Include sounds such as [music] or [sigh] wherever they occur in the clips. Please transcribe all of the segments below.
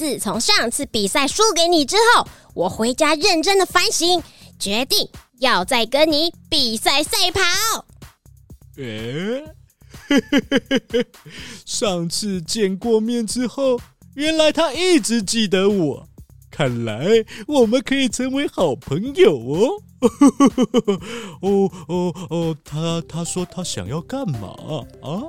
自从上次比赛输给你之后，我回家认真的反省，决定要再跟你比赛赛跑。诶，[laughs] 上次见过面之后，原来他一直记得我，看来我们可以成为好朋友哦。[laughs] 哦哦哦，他他说他想要干嘛啊？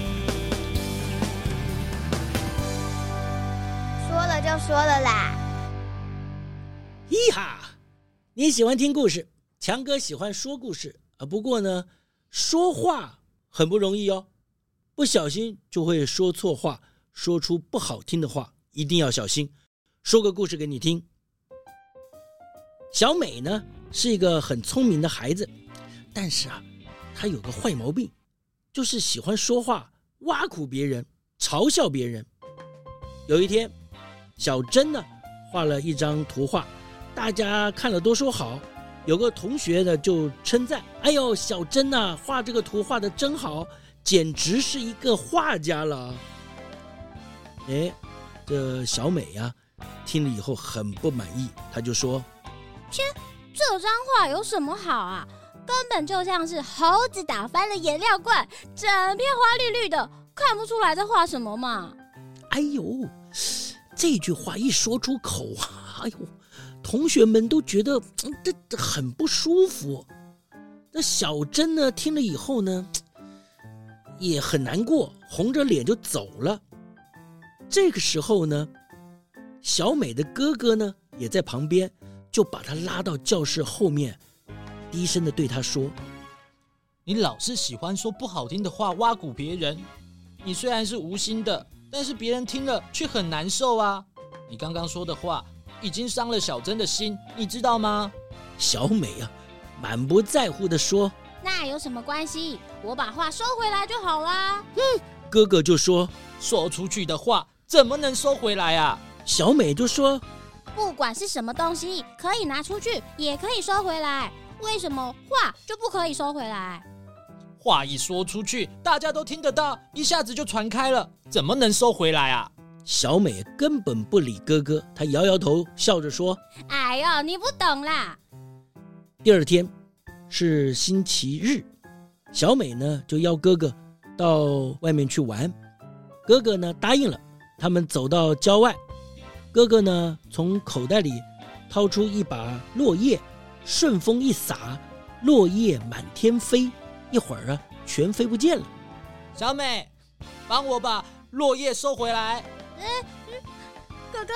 就说了啦。咿哈，你喜欢听故事，强哥喜欢说故事啊。不过呢，说话很不容易哦，不小心就会说错话，说出不好听的话，一定要小心。说个故事给你听。小美呢是一个很聪明的孩子，但是啊，她有个坏毛病，就是喜欢说话，挖苦别人，嘲笑别人。有一天，小珍呢画了一张图画，大家看了都说好。有个同学呢就称赞：“哎呦，小珍呐，画这个图画的真好，简直是一个画家了。”哎，这小美呀，听了以后很不满意，她就说。切，这张画有什么好啊？根本就像是猴子打翻了颜料罐，整片花绿绿的，看不出来在画什么嘛。哎呦，这句话一说出口啊，哎呦，同学们都觉得 [tsk] 这这很不舒服。那小珍呢，听了以后呢，[tsk] 也很难过，红着脸就走了。这个时候呢，小美的哥哥呢，也在旁边。就把他拉到教室后面，低声的对他说：“你老是喜欢说不好听的话，挖苦别人。你虽然是无心的，但是别人听了却很难受啊！你刚刚说的话已经伤了小珍的心，你知道吗？”小美啊，满不在乎的说：“那有什么关系？我把话收回来就好啦。”嗯，哥哥就说：“说出去的话怎么能收回来啊？”小美就说。不管是什么东西，可以拿出去，也可以收回来。为什么话就不可以收回来？话一说出去，大家都听得到，一下子就传开了，怎么能收回来啊？小美根本不理哥哥，她摇摇头，笑着说：“哎呦，你不懂啦。”第二天是星期日，小美呢就邀哥哥到外面去玩，哥哥呢答应了，他们走到郊外。哥哥呢，从口袋里掏出一把落叶，顺风一撒，落叶满天飞。一会儿啊，全飞不见了。小美，帮我把落叶收回来。嗯，哥哥，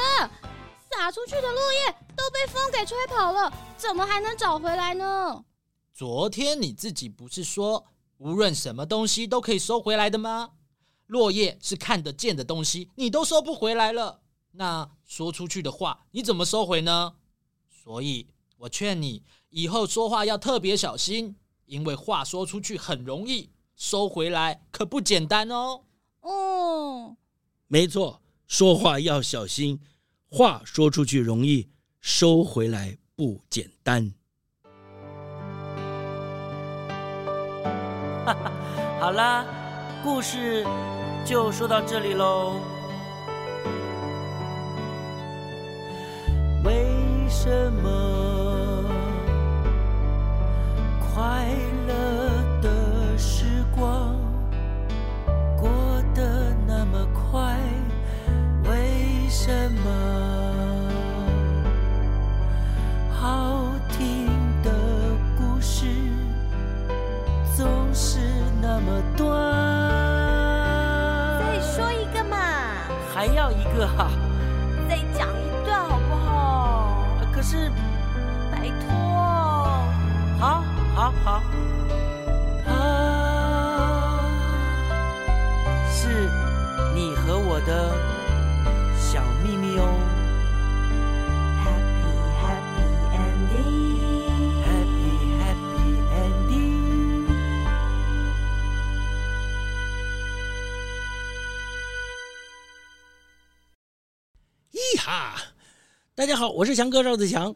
撒出去的落叶都被风给吹跑了，怎么还能找回来呢？昨天你自己不是说，无论什么东西都可以收回来的吗？落叶是看得见的东西，你都收不回来了，那说出去的话你怎么收回呢？所以我劝你以后说话要特别小心，因为话说出去很容易，收回来可不简单哦。哦，没错，说话要小心，话说出去容易，收回来不简单。哈哈，好啦，故事就说到这里喽。为什么什么好听的故事总是那么短？再说一个嘛。还要一个哈？再讲一段好不好？可是，拜托。好，好，好。啊，是你和我的小秘密哦。Happy Happy Ending。Happy Happy Ending。咿哈！大家好，我是强哥赵子强。